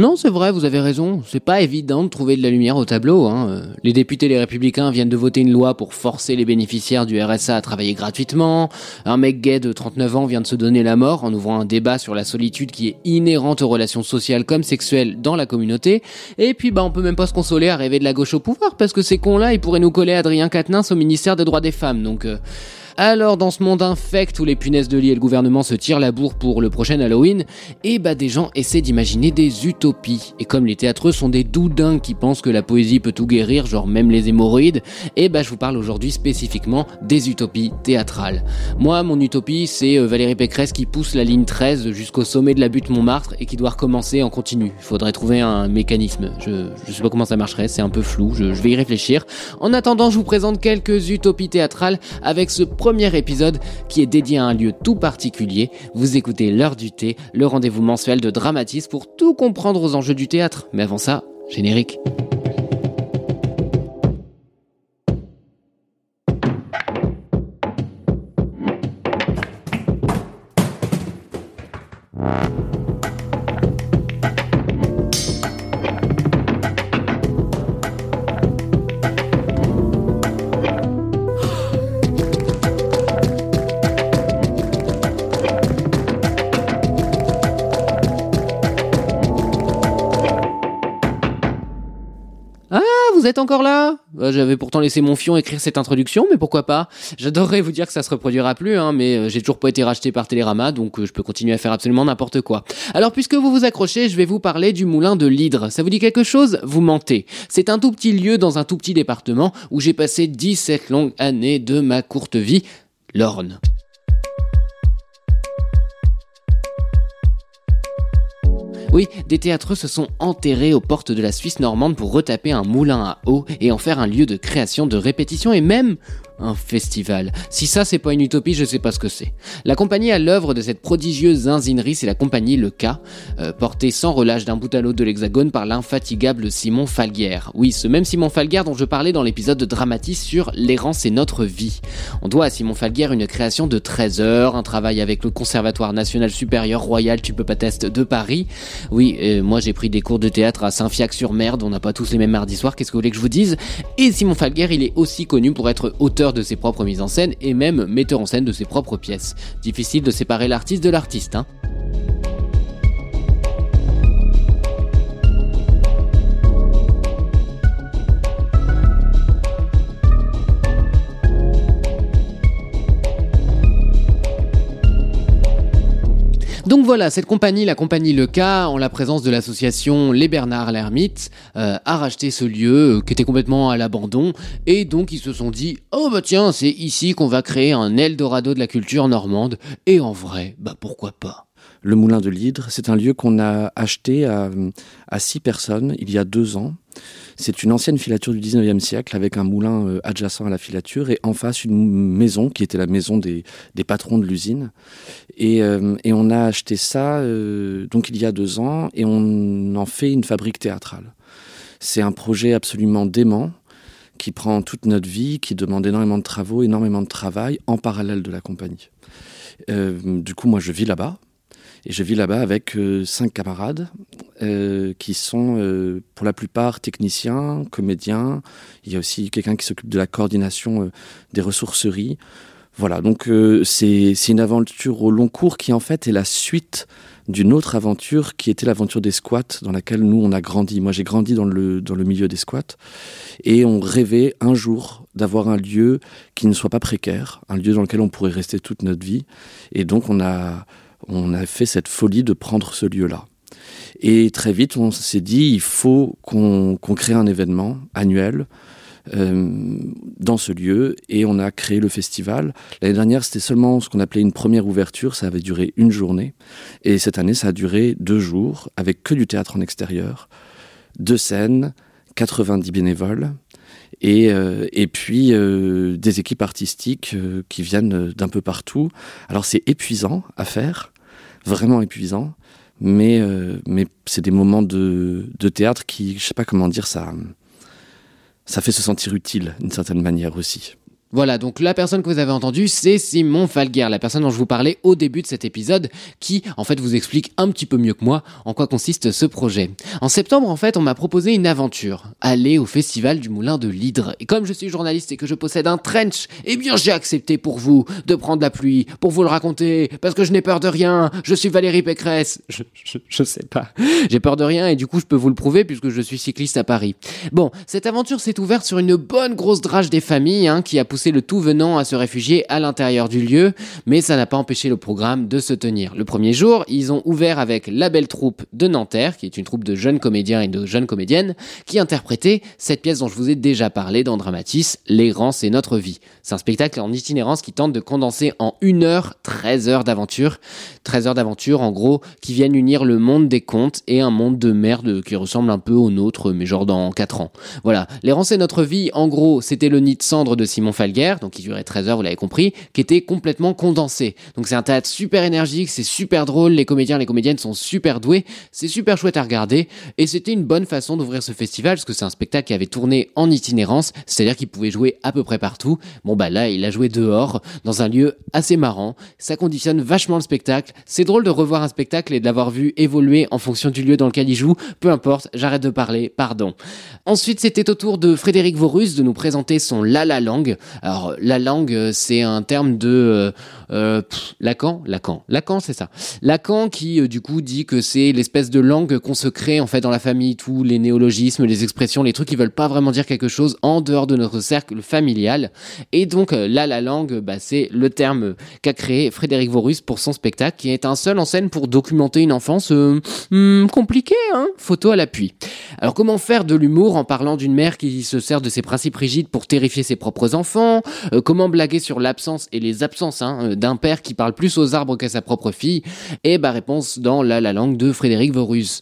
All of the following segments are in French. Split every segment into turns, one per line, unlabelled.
Non, c'est vrai, vous avez raison. C'est pas évident de trouver de la lumière au tableau. Hein. Les députés les républicains viennent de voter une loi pour forcer les bénéficiaires du RSA à travailler gratuitement. Un mec gay de 39 ans vient de se donner la mort en ouvrant un débat sur la solitude qui est inhérente aux relations sociales comme sexuelles dans la communauté. Et puis, bah, on peut même pas se consoler à rêver de la gauche au pouvoir parce que ces cons-là, ils pourraient nous coller Adrien Quatennens au ministère des droits des femmes. Donc, euh, alors dans ce monde infect où les punaises de lit et le gouvernement se tirent la bourre pour le prochain Halloween, et bah des gens essaient d'imaginer des utopies. Et comme les théâtreux sont des doudins qui pensent que la poésie peut tout guérir, genre même les hémorroïdes, et bah je vous parle aujourd'hui spécifiquement des utopies théâtrales. Moi, mon utopie, c'est euh, Valérie Pécresse qui pousse la ligne 13 jusqu'au sommet de la butte Montmartre et qui doit recommencer en continu. Il faudrait trouver un mécanisme. Je, je sais pas comment ça marcherait, c'est un peu flou, je, je vais y réfléchir. En attendant, je vous présente quelques utopies théâtrales avec ce premier épisode qui est dédié à un lieu tout particulier. Vous écoutez l'heure du thé, le rendez-vous mensuel de Dramatis pour tout comprendre aux enjeux du théâtre. Mais avant ça, générique. Là? Euh, J'avais pourtant laissé mon fion écrire cette introduction, mais pourquoi pas? J'adorerais vous dire que ça se reproduira plus, hein, mais euh, j'ai toujours pas été racheté par Télérama, donc euh, je peux continuer à faire absolument n'importe quoi. Alors puisque vous vous accrochez, je vais vous parler du moulin de l'Hydre. Ça vous dit quelque chose? Vous mentez. C'est un tout petit lieu dans un tout petit département où j'ai passé 17 longues années de ma courte vie, l'Orne. Oui, des théâtreux se sont enterrés aux portes de la Suisse normande pour retaper un moulin à eau et en faire un lieu de création, de répétition et même un festival. Si ça c'est pas une utopie, je sais pas ce que c'est. La compagnie à l'œuvre de cette prodigieuse zinzinerie, c'est la compagnie Le K, euh, portée sans relâche d'un bout à l'autre de l'Hexagone par l'infatigable Simon Falguière. Oui, ce même Simon Falguière dont je parlais dans l'épisode de Dramatis sur L'errance et notre vie. On doit à Simon Falguière une création de 13 heures, un travail avec le Conservatoire national supérieur royal Tu peux pas test de Paris. Oui, euh, moi j'ai pris des cours de théâtre à Saint-Fiac-sur-Mer, on n'a pas tous les mêmes mardis soirs, qu'est-ce que vous voulez que je vous dise? Et Simon Falguière, il est aussi connu pour être auteur de ses propres mises en scène et même metteur en scène de ses propres pièces. Difficile de séparer l'artiste de l'artiste, hein. Donc voilà, cette compagnie, la compagnie Le K, en la présence de l'association Les Bernards l'Ermite, euh, a racheté ce lieu euh, qui était complètement à l'abandon. Et donc ils se sont dit, oh bah tiens, c'est ici qu'on va créer un Eldorado de la culture normande. Et en vrai, bah pourquoi pas?
Le Moulin de l'Hydre, c'est un lieu qu'on a acheté à, à six personnes il y a deux ans. C'est une ancienne filature du 19e siècle avec un moulin euh, adjacent à la filature et en face une maison qui était la maison des, patrons de l'usine. Et, euh, et on a acheté ça euh, donc il y a deux ans et on en fait une fabrique théâtrale. C'est un projet absolument dément qui prend toute notre vie, qui demande énormément de travaux, énormément de travail en parallèle de la compagnie. Du coup, moi, je vis là-bas. Et je vis là-bas avec cinq camarades euh, qui sont euh, pour la plupart techniciens, comédiens. Il y a aussi quelqu'un qui s'occupe de la coordination euh, des ressourceries. Voilà, donc euh, c'est une aventure au long cours qui en fait est la suite d'une autre aventure qui était l'aventure des squats dans laquelle nous on a grandi. Moi j'ai grandi dans le, dans le milieu des squats et on rêvait un jour d'avoir un lieu qui ne soit pas précaire, un lieu dans lequel on pourrait rester toute notre vie. Et donc on a, on a fait cette folie de prendre ce lieu-là. Et très vite, on s'est dit, il faut qu'on crée un événement annuel dans ce lieu et on a créé le festival. L'année dernière, c'était seulement ce qu'on appelait une première ouverture, ça avait duré une journée. Et cette année, ça a duré deux jours avec que du théâtre en extérieur, deux scènes, 90 bénévoles. Et, euh, et puis euh, des équipes artistiques euh, qui viennent d'un peu partout. Alors c'est épuisant à faire, vraiment épuisant, mais, mais c'est des moments de, de théâtre qui, je sais pas comment dire, ça, ça fait se sentir utile d'une certaine manière aussi.
Voilà, donc la personne que vous avez entendue, c'est Simon Falguer, la personne dont je vous parlais au début de cet épisode, qui en fait vous explique un petit peu mieux que moi en quoi consiste ce projet. En septembre, en fait, on m'a proposé une aventure, aller au festival du Moulin de l'Hydre. Et comme je suis journaliste et que je possède un trench, eh bien j'ai accepté pour vous de prendre la pluie, pour vous le raconter, parce que je n'ai peur de rien, je suis Valérie Pécresse. Je, je, sais pas. J'ai peur de rien et du coup je peux vous le prouver puisque je suis cycliste à Paris. Bon, cette aventure s'est ouverte sur une bonne grosse drage des familles hein, qui a poussé le tout venant à se réfugier à l'intérieur du lieu, mais ça n'a pas empêché le programme de se tenir. Le premier jour, ils ont ouvert avec la belle troupe de Nanterre, qui est une troupe de jeunes comédiens et de jeunes comédiennes, qui interprétait cette pièce dont je vous ai déjà parlé dans Dramatis, L'errance et notre vie. C'est un spectacle en itinérance qui tente de condenser en une heure 13 heures d'aventure. 13 heures d'aventure, en gros, qui viennent unir le monde des contes et un monde de merde qui ressemble un peu au nôtre, mais genre dans 4 ans. Voilà. L'errance et notre vie, en gros, c'était le nid de cendre de Simon Falguer, donc qui durait 13 heures, vous l'avez compris, qui était complètement condensé. Donc c'est un théâtre super énergique, c'est super drôle, les comédiens, les comédiennes sont super doués, c'est super chouette à regarder, et c'était une bonne façon d'ouvrir ce festival, parce que c'est un spectacle qui avait tourné en itinérance, c'est-à-dire qu'il pouvait jouer à peu près partout. Bon bah là, il a joué dehors, dans un lieu assez marrant, ça conditionne vachement le spectacle, c'est drôle de revoir un spectacle et de l'avoir vu évoluer en fonction du lieu dans lequel il joue, peu importe, j'arrête de parler, pardon. Ensuite, c'était au tour de Frédéric Vorus de nous présenter son La La Langue. Alors, la langue, euh, c'est un terme de euh, euh, Lacan, Lacan, Lacan, c'est ça. Lacan qui du coup dit que c'est l'espèce de langue qu'on se crée en fait dans la famille, tous les néologismes, les expressions, les trucs qui veulent pas vraiment dire quelque chose en dehors de notre cercle familial. Et donc là, la langue, bah, c'est le terme qu'a créé Frédéric Vorus pour son spectacle, qui est un seul en scène pour documenter une enfance hmm, compliquée, hein, photo à l'appui. Alors comment faire de l'humour en parlant d'une mère qui se sert de ses principes rigides pour terrifier ses propres enfants, euh, comment blaguer sur l'absence et les absences hein, euh, d'un père qui parle plus aux arbres qu'à sa propre fille Et bah réponse dans la, la langue de Frédéric Vorus.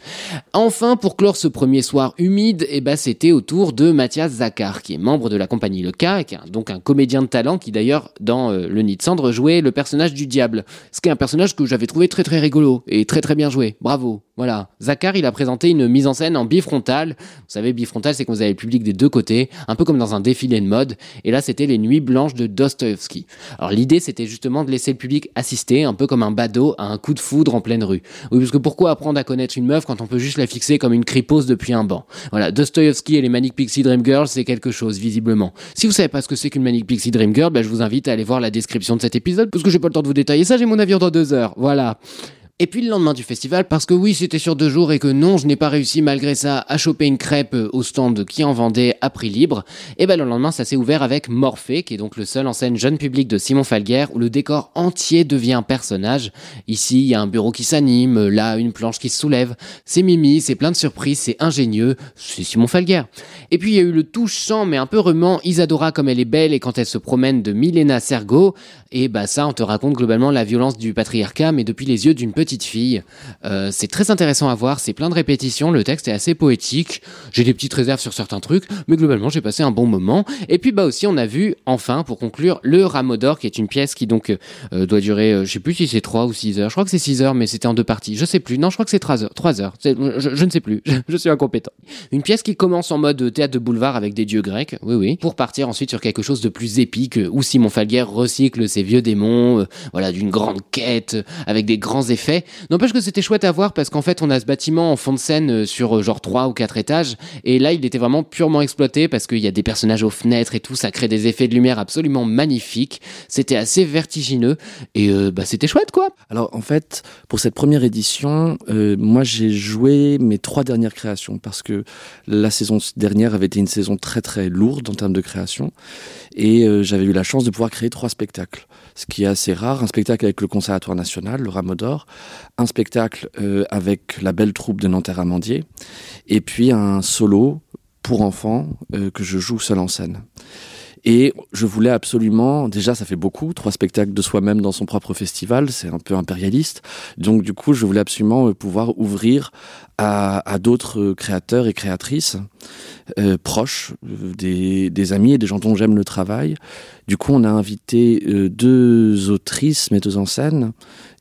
Enfin, pour clore ce premier soir humide, et bah c'était au tour de Mathias Zakar, qui est membre de la compagnie Le K, qui est donc un comédien de talent qui d'ailleurs dans euh, Le Nid de Cendre jouait le personnage du diable. Ce qui est un personnage que j'avais trouvé très très rigolo et très très bien joué. Bravo. Voilà. Zakar, il a présenté une mise en scène en bifrontal. Vous savez, bifrontal, c'est quand vous avez le public des deux côtés, un peu comme dans un défilé de mode. Et là, c'était les nuits blanches de Dostoevsky. Alors l'idée, c'était justement laisser le public assister, un peu comme un badaud à un coup de foudre en pleine rue. Oui, parce que pourquoi apprendre à connaître une meuf quand on peut juste la fixer comme une cripose depuis un banc? Voilà, Dostoevsky et les Manic Pixie Dream Girls, c'est quelque chose, visiblement. Si vous savez pas ce que c'est qu'une Manic Pixie Dream Girl, ben, je vous invite à aller voir la description de cet épisode, parce que j'ai pas le temps de vous détailler ça, j'ai mon avion dans deux heures. Voilà. Et puis le lendemain du festival, parce que oui, c'était sur deux jours et que non, je n'ai pas réussi malgré ça à choper une crêpe au stand qui en vendait à prix libre, et ben le lendemain, ça s'est ouvert avec Morphée, qui est donc le seul en scène jeune public de Simon Falguer, où le décor entier devient un personnage. Ici, il y a un bureau qui s'anime, là, une planche qui se soulève. C'est Mimi, c'est plein de surprises, c'est ingénieux, c'est Simon Falguer. Et puis il y a eu le touchant mais un peu remant Isadora comme elle est belle et quand elle se promène de Milena Sergo, et bah ça, on te raconte globalement la violence du patriarcat, mais depuis les yeux d'une petite fille. Euh, c'est très intéressant à voir, c'est plein de répétitions, le texte est assez poétique. J'ai des petites réserves sur certains trucs, mais globalement j'ai passé un bon moment. Et puis bah aussi on a vu enfin pour conclure le Rameau d'or qui est une pièce qui donc euh, doit durer, euh, je sais plus si c'est 3 ou 6 heures. Je crois que c'est 6 heures mais c'était en deux parties. Je sais plus. Non, je crois que c'est 3 heures. 3 heures. Je, je, ne sais plus. je suis incompétent. Une pièce qui commence en mode théâtre de boulevard avec des dieux grecs, oui oui, pour partir ensuite sur quelque chose de plus épique où Simon Falguer recycle ses vieux démons, voilà d'une grande quête avec des grands effets N'empêche que c'était chouette à voir parce qu'en fait, on a ce bâtiment en fond de scène euh, sur euh, genre 3 ou 4 étages. Et là, il était vraiment purement exploité parce qu'il y a des personnages aux fenêtres et tout. Ça crée des effets de lumière absolument magnifiques. C'était assez vertigineux. Et euh, bah, c'était chouette, quoi.
Alors, en fait, pour cette première édition, moi, j'ai joué mes trois dernières créations parce que la saison dernière avait été une saison très, très lourde en termes de création. Et j'avais eu la chance de pouvoir créer trois spectacles ce qui est assez rare. Un spectacle avec le Conservatoire national, le Rameau un spectacle euh, avec la belle troupe de Nanterre Amandier, et puis un solo pour enfants que je joue seul en scène. Et je voulais absolument, déjà ça fait beaucoup, trois spectacles de soi-même dans son propre festival, c'est un peu impérialiste. Donc du coup, je voulais absolument pouvoir ouvrir à, d'autres créateurs et créatrices euh, proches, des, des, amis et des gens dont j'aime le travail. Du coup, on a invité euh, deux autrices, metteuses en scène,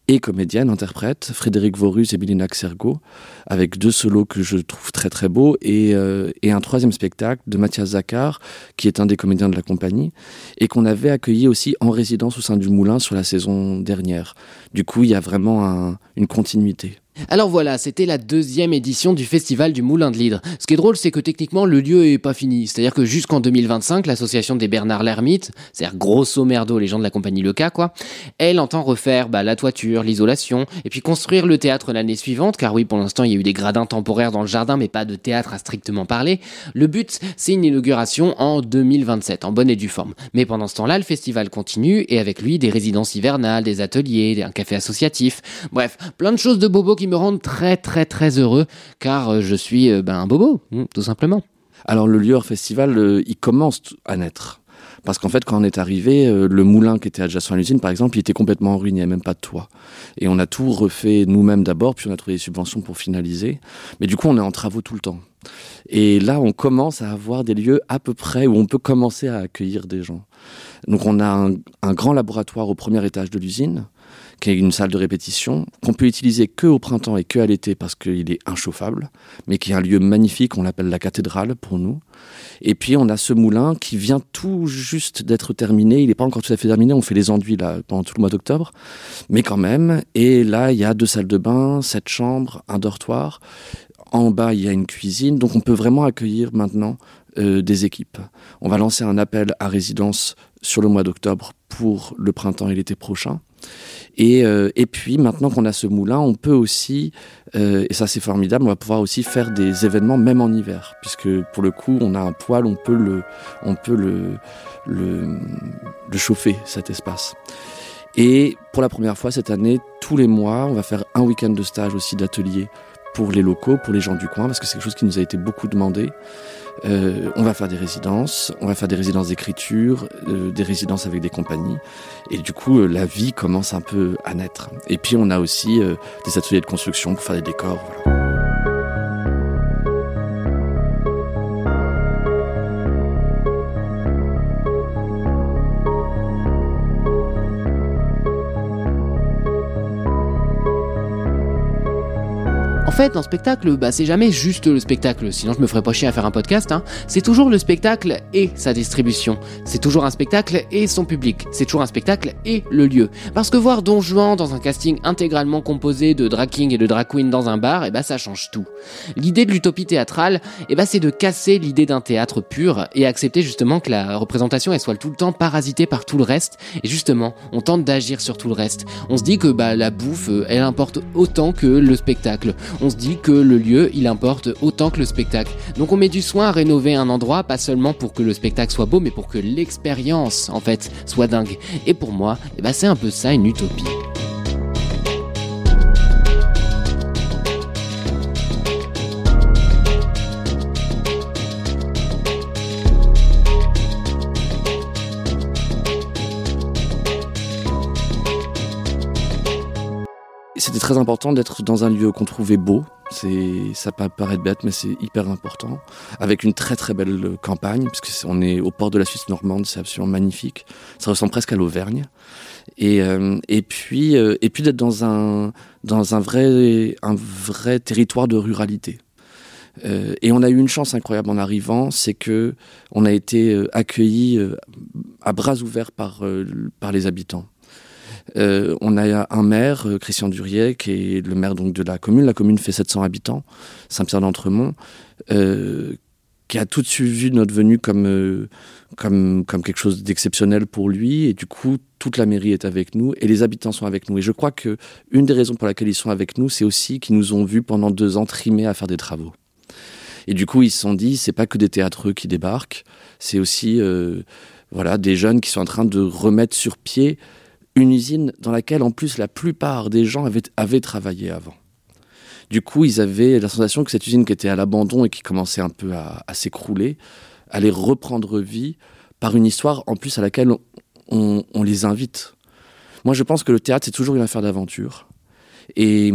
et comédienne, interprète, Frédéric Vorus et Milena Xergo, avec deux solos que je trouve très très beaux, et, euh, et un troisième spectacle de Mathias Zakar, qui est un des comédiens de la compagnie, et qu'on avait accueilli aussi en résidence au sein du Moulin sur la saison dernière. Du coup, il y a vraiment un, une continuité.
Alors voilà, c'était la deuxième édition du festival du Moulin de l'Hydre. Ce qui est drôle, c'est que techniquement, le lieu est pas fini. C'est-à-dire que jusqu'en 2025, l'association des Bernard Lermite, c'est-à-dire grosso merdo les gens de la compagnie Leca, quoi, elle entend refaire bah, la toiture, l'isolation, et puis construire le théâtre l'année suivante, car oui, pour l'instant, il y a eu des gradins temporaires dans le jardin, mais pas de théâtre à strictement parler. Le but, c'est une inauguration en 2027, en bonne et due forme. Mais pendant ce temps-là, le festival continue, et avec lui, des résidences hivernales, des ateliers, un café associatif, bref, plein de choses de bobo qui me rendent très très très heureux car euh, je suis euh, ben, un bobo, hmm, tout simplement.
Alors le Lieur Festival, euh, il commence à naître. Parce qu'en fait, quand on est arrivé, le moulin qui était adjacent à l'usine, par exemple, il était complètement en ruine, il n'y avait même pas de toit. Et on a tout refait nous-mêmes d'abord, puis on a trouvé des subventions pour finaliser. Mais du coup, on est en travaux tout le temps. Et là, on commence à avoir des lieux à peu près où on peut commencer à accueillir des gens. Donc on a un grand laboratoire au premier étage de l'usine, qui est une salle de répétition, qu'on peut utiliser que au printemps et que à l'été parce qu'il est inchauffable, mais qui est un lieu magnifique, on l'appelle la cathédrale pour nous. Et puis on a ce moulin qui vient tout juste d'être terminé, il n'est pas encore tout à fait terminé, on fait les enduits là pendant tout le mois d'octobre, mais quand même. Et là, il y a deux salles de bain, sept chambres, un dortoir. En bas, il y a une cuisine, donc on peut vraiment accueillir maintenant euh, des équipes. On va lancer un appel à résidence sur le mois d'octobre pour le printemps et l'été prochain. Et, euh, et puis maintenant qu'on a ce moulin, on peut aussi, euh, et ça c'est formidable, on va pouvoir aussi faire des événements même en hiver, puisque pour le coup on a un poêle, on peut le chauffer cet espace. Et pour la première fois cette année, tous les mois, on va faire un week-end de stage aussi d'atelier pour les locaux, pour les gens du coin, parce que c'est quelque chose qui nous a été beaucoup demandé. Euh, on va faire des résidences, on va faire des résidences d'écriture, euh, des résidences avec des compagnies. Et du coup, euh, la vie commence un peu à naître. Et puis, on a aussi des ateliers de construction pour faire des décors. Voilà.
Fait, dans spectacle, bah, c'est jamais juste le spectacle, sinon je me ferais pas chier à faire un podcast. Hein. C'est toujours le spectacle et sa distribution. C'est toujours un spectacle et son public. C'est toujours un spectacle et le lieu. Parce que voir Don Juan dans un casting intégralement composé de drag king et de drag dans un bar, et eh bah ça change tout. L'idée de l'utopie théâtrale, et eh bah c'est de casser l'idée d'un théâtre pur et accepter justement que la représentation elle soit tout le temps parasitée par tout le reste. Et justement, on tente d'agir sur tout le reste. On se dit que bah la bouffe, euh, elle importe autant que le spectacle se dit que le lieu, il importe autant que le spectacle. Donc on met du soin à rénover un endroit, pas seulement pour que le spectacle soit beau, mais pour que l'expérience, en fait, soit dingue. Et pour moi, eh ben, c'est un peu ça une utopie.
Très important d'être dans un lieu qu'on trouvait beau. C'est, ça peut paraître bête, mais c'est hyper important. Avec une très très belle campagne, puisque on est au port de la Suisse normande, c'est absolument magnifique. Ça ressemble presque à l'Auvergne. Et, euh, euh, puis d'être dans un dans un vrai un vrai territoire de ruralité. Euh, et on a eu une chance incroyable en arrivant, c'est que on a été accueillis à bras ouverts par par les habitants. Euh, on a un maire, euh, Christian Durier, qui est le maire donc de la commune. La commune fait 700 habitants, Saint-Pierre d'Entremont, euh, qui a tout de suite vu notre venue comme, comme, quelque chose d'exceptionnel pour lui. Et du coup, toute la mairie est avec nous et les habitants sont avec nous. Et je crois que une des raisons pour laquelle ils sont avec nous, c'est aussi qu'ils nous ont vus pendant deux ans trimer à faire des travaux. Et du coup, ils se sont dit, c'est pas que des théâtreux qui débarquent, c'est aussi voilà des jeunes qui sont en train de remettre sur pied une usine dans laquelle en plus la plupart des gens avaient, travaillé avant. Du coup, ils avaient la sensation que cette usine qui était à l'abandon et qui commençait un peu à, s'écrouler allait reprendre vie par une histoire en plus à laquelle on, les invite. Moi, je pense que le théâtre, c'est toujours une affaire d'aventure. Et,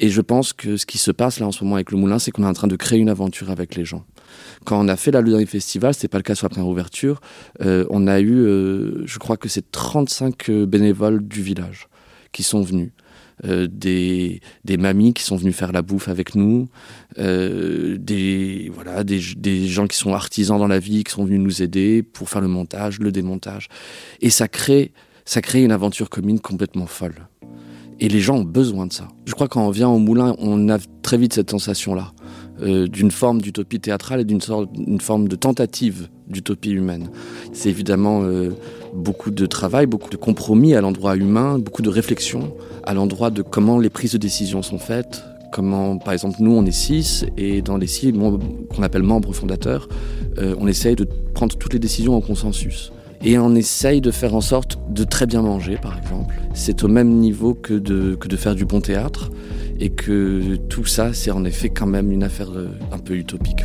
je pense que ce qui se passe là en ce moment avec le Moulin, c'est qu'on est en train de créer une aventure avec les gens. Quand on a fait la dernier festival, c'était pas le cas sur la première ouverture, euh, on a eu, euh, je crois que c'est 35 bénévoles du village qui sont venus. Euh, des, mamies qui sont venues faire la bouffe avec nous, euh, des, voilà, des, des, gens qui sont artisans dans la vie, qui sont venus nous aider pour faire le montage, le démontage. Et ça crée, ça crée une aventure commune complètement folle. Et les gens ont besoin de ça. Je crois que quand on vient au moulin, on a très vite cette sensation-là, euh, d'une forme d'utopie théâtrale et d'une forme de tentative d'utopie humaine. C'est évidemment euh, beaucoup de travail, beaucoup de compromis à l'endroit humain, beaucoup de réflexion à l'endroit de comment les prises de décision sont faites, comment, par exemple, nous, on est six, et dans les six qu'on appelle membres fondateurs, euh, on essaye de prendre toutes les décisions en consensus. Et on essaye de faire en sorte de très bien manger, par exemple. C'est au même niveau que de, que de faire du bon théâtre, et que tout ça, c'est en effet quand même une affaire euh, un peu utopique.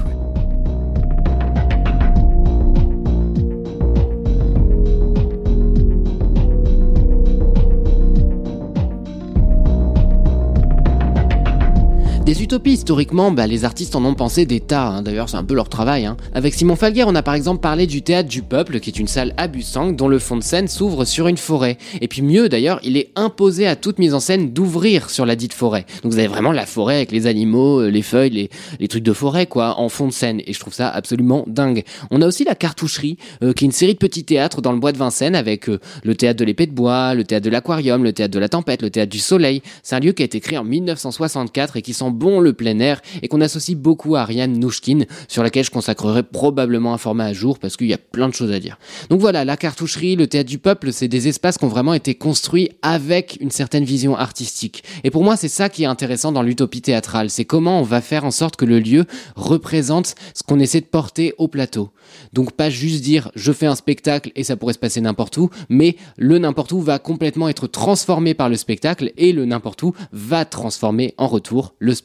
Des utopies, historiquement, bah, les artistes en ont pensé des tas, hein. d'ailleurs c'est un peu leur travail. Hein. Avec Simon Falguer, on a par exemple parlé du Théâtre du Peuple, qui est une salle à Bussang, dont le fond de scène s'ouvre sur une forêt. Et puis mieux d'ailleurs, il est imposé à toute mise en scène d'ouvrir sur la dite forêt. Donc vous avez vraiment la forêt avec les animaux, euh, les feuilles, les, trucs de forêt, quoi, en fond de scène. Et je trouve ça absolument dingue. On a aussi la Cartoucherie, euh, qui est une série de petits théâtres dans le bois de Vincennes, avec euh, le Théâtre de l'Épée de Bois, le Théâtre de l'Aquarium, le Théâtre de la Tempête, le Théâtre du Soleil. C'est un lieu qui a été créé en 1964 et qui sent bon le plein air et qu'on associe beaucoup à Ariane Nouchkine, sur laquelle je consacrerai probablement un format à jour parce qu'il y a plein de choses à dire. Donc voilà, la cartoucherie, le théâtre du peuple, c'est des espaces qui ont vraiment été construits avec une certaine vision artistique. Et pour moi, c'est ça qui est intéressant dans l'utopie théâtrale, c'est comment on va faire en sorte que le lieu représente ce qu'on essaie de porter au plateau. Donc pas juste dire je fais un spectacle et ça pourrait se passer n'importe où, mais le n'importe où va complètement être transformé par le spectacle et le n'importe où va transformer en retour le spectacle.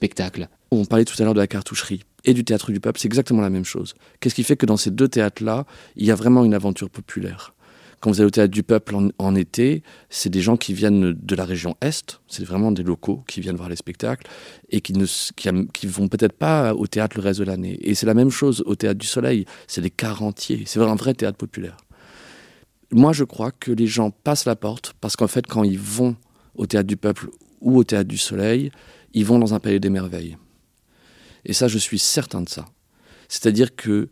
On parlait tout à l'heure de la cartoucherie et du théâtre du peuple, c'est exactement la même chose. Qu'est-ce qui fait que dans ces deux théâtres-là, il y a vraiment une aventure populaire? Quand vous allez au théâtre du peuple en, été, c'est des gens qui viennent de la région Est, c'est vraiment des locaux qui viennent voir les spectacles et qui ne qui, vont peut-être pas au théâtre le reste de l'année. Et c'est la même chose au théâtre du Soleil, c'est des quarantiers, c'est un vrai théâtre populaire. Moi, je crois que les gens passent la porte parce qu'en fait, quand ils vont au théâtre du peuple ou au théâtre du Soleil, ils vont dans un palais des merveilles. Et ça, je suis certain de ça. C'est-à-dire que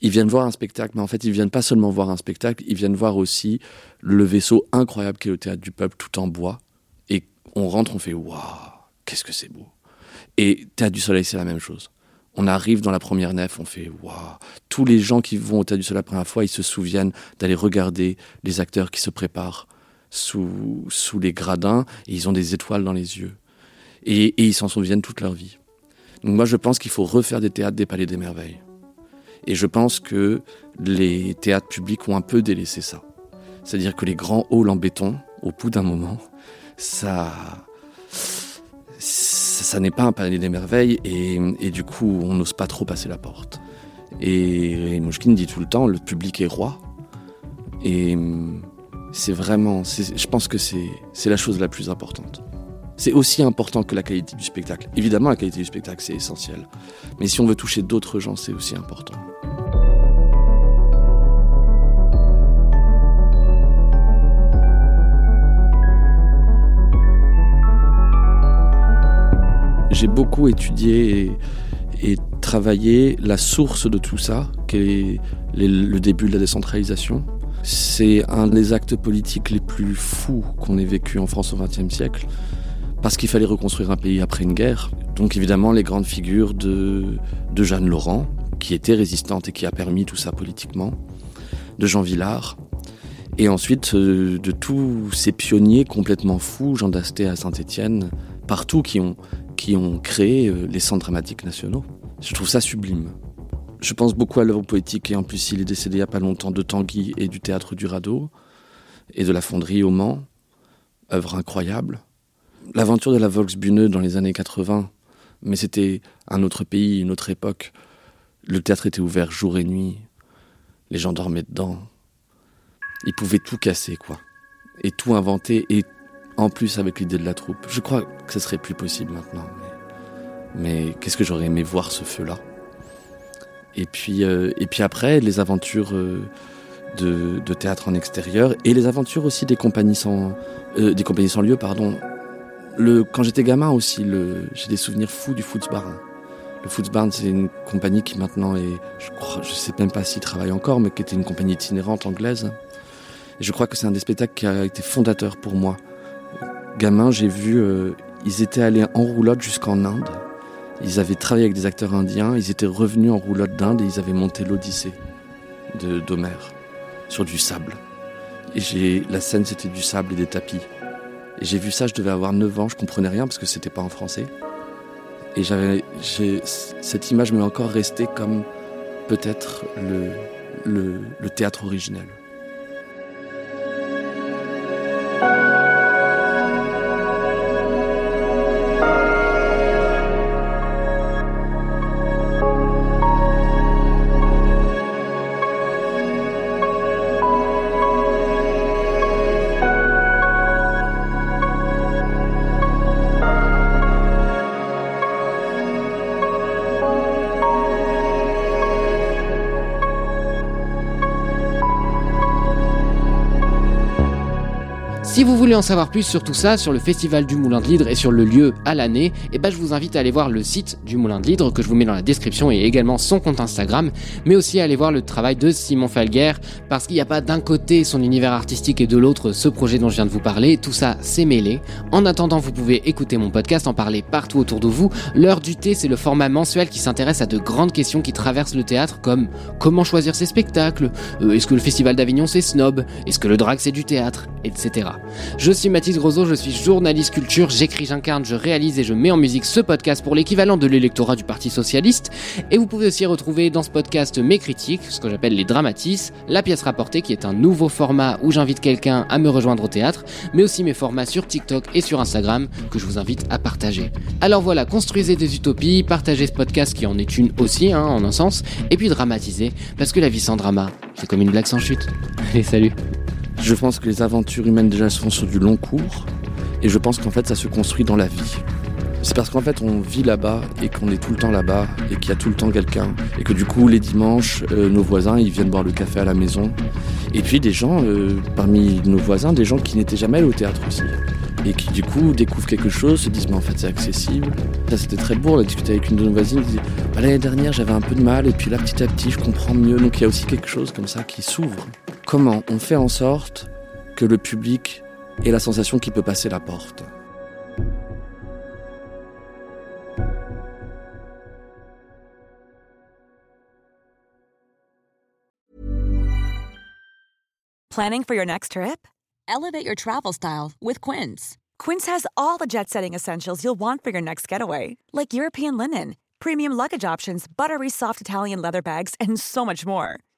ils viennent voir un spectacle, mais en fait, ils viennent pas seulement voir un spectacle, ils viennent voir aussi le vaisseau incroyable qu'est le théâtre du peuple, tout en bois. Et on rentre, on fait waouh, qu'est-ce que c'est beau. Et théâtre du soleil, c'est la même chose. On arrive dans la première nef, on fait waouh. Tous les gens qui vont au théâtre du soleil la première fois, ils se souviennent d'aller regarder les acteurs qui se préparent sous, sous les gradins et ils ont des étoiles dans les yeux. Et, et ils s'en souviennent toute leur vie. Donc moi, je pense qu'il faut refaire des théâtres des Palais des Merveilles. Et je pense que les théâtres publics ont un peu délaissé ça. C'est-à-dire que les grands halls en béton, au bout d'un moment, ça, ça, n'est pas un palais des merveilles et, du coup, on n'ose pas trop passer la porte. Et, et Mouchkine dit tout le temps, le public est roi. Et c'est vraiment, je pense que c'est la chose la plus importante. C'est aussi important que la qualité du spectacle. Évidemment, la qualité du spectacle, c'est essentiel. Mais si on veut toucher d'autres gens, c'est aussi important. J'ai beaucoup étudié et, travaillé la source de tout ça, qui est le début de la décentralisation. C'est un des actes politiques les plus fous qu'on ait vécu en France au XXe siècle parce qu'il fallait reconstruire un pays après une guerre. Donc évidemment les grandes figures de, Jeanne Laurent, qui était résistante et qui a permis tout ça politiquement, de Jean Villard, et ensuite euh, de tous ces pionniers complètement fous, Jean Dasté à Saint-Étienne, partout qui ont, qui créé euh, les centres dramatiques nationaux. Je trouve ça sublime. Je pense beaucoup à l'œuvre poétique et en plus il est décédé il n'y a pas longtemps de Tanguy et du théâtre du Radeau et de la fonderie au Mans, œuvre incroyable. L'aventure de la Volksbühne dans les années 80 Mais c'était un autre pays, une autre époque. Le théâtre était ouvert jour et nuit. Les gens dormaient dedans. Ils pouvaient tout casser, quoi. Et tout inventer, et en plus avec l'idée de la troupe. Je crois que ce serait plus possible maintenant. Mais, qu'est-ce que j'aurais aimé voir ce feu-là? Et puis, euh, après, les aventures euh, de, théâtre en extérieur et les aventures aussi des compagnies sans, euh, des compagnies sans lieu, pardon. Le, quand j'étais gamin aussi, j'ai des souvenirs fous du Footsbarn. Le Footsbarn, c'est une compagnie qui maintenant est, je crois, je sais même pas s'il travaille encore, mais qui était une compagnie itinérante anglaise. Et je crois que c'est un des spectacles qui a été fondateur pour moi. Gamin, j'ai vu, ils étaient allés en roulotte jusqu'en Inde. Ils avaient travaillé avec des acteurs indiens, ils étaient revenus en roulotte d'Inde et ils avaient monté l'Odyssée d'Homère sur du sable. Et j'ai la scène c'était du sable et des tapis. J'ai vu ça, je devais avoir 9 ans, je comprenais rien parce que c'était pas en français. Et j'avais cette image m'est encore restée comme peut-être le, le, le théâtre originel.
Voulez en savoir plus sur tout ça, sur le festival du Moulin de l'Hydre et sur le lieu à l'année, eh ben je vous invite à aller voir le site du Moulin de l'Hydre que je vous mets dans la description et également son compte Instagram, mais aussi aller voir le travail de Simon Falguer parce qu'il n'y a pas d'un côté son univers artistique et de l'autre ce projet dont je viens de vous parler, tout ça c'est mêlé. En attendant, vous pouvez écouter mon podcast, en parler partout autour de vous. L'heure du thé, c'est le format mensuel qui s'intéresse à de grandes questions qui traversent le théâtre comme comment choisir ses spectacles, euh, est-ce que le festival d'Avignon c'est snob, est-ce que le drag c'est du théâtre, etc. Je suis Mathis Grosot, je suis journaliste culture, j'écris, j'incarne, je réalise et je mets en musique ce podcast pour l'équivalent de l'électorat du Parti Socialiste. Et vous pouvez aussi retrouver dans ce podcast mes critiques, ce que j'appelle les dramatis, la pièce rapportée qui est un nouveau format où j'invite quelqu'un à me rejoindre au théâtre, mais aussi mes formats sur TikTok et sur Instagram que je vous invite à partager. Alors voilà, construisez des utopies, partagez ce podcast qui en est une aussi, hein, en un sens, et puis dramatisez, parce que la vie sans drama, c'est comme une blague sans chute. Allez, salut
je pense que les aventures humaines déjà sont sur du long cours et je pense qu'en fait ça se construit dans la vie. C'est parce qu'en fait on vit là-bas et qu'on est tout le temps là-bas et qu'il y a tout le temps quelqu'un et que du coup les dimanches euh, nos voisins ils viennent boire le café à la maison et puis des gens euh, parmi nos voisins des gens qui n'étaient jamais allés au théâtre aussi et qui du coup découvrent quelque chose, se disent mais en fait c'est accessible. Ça c'était très beau, on a discuté avec une de nos voisines, dit bah, l'année dernière j'avais un peu de mal et puis là petit à petit je comprends mieux. Donc il y a aussi quelque chose comme ça qui s'ouvre. Comment on fait en sorte que le public ait la sensation qu'il peut passer la porte
Planning for your next trip?
Elevate your travel style with Quince.
Quince has all the jet setting essentials you'll want for your next getaway, like European linen, premium luggage options, buttery soft Italian leather bags, and so much more.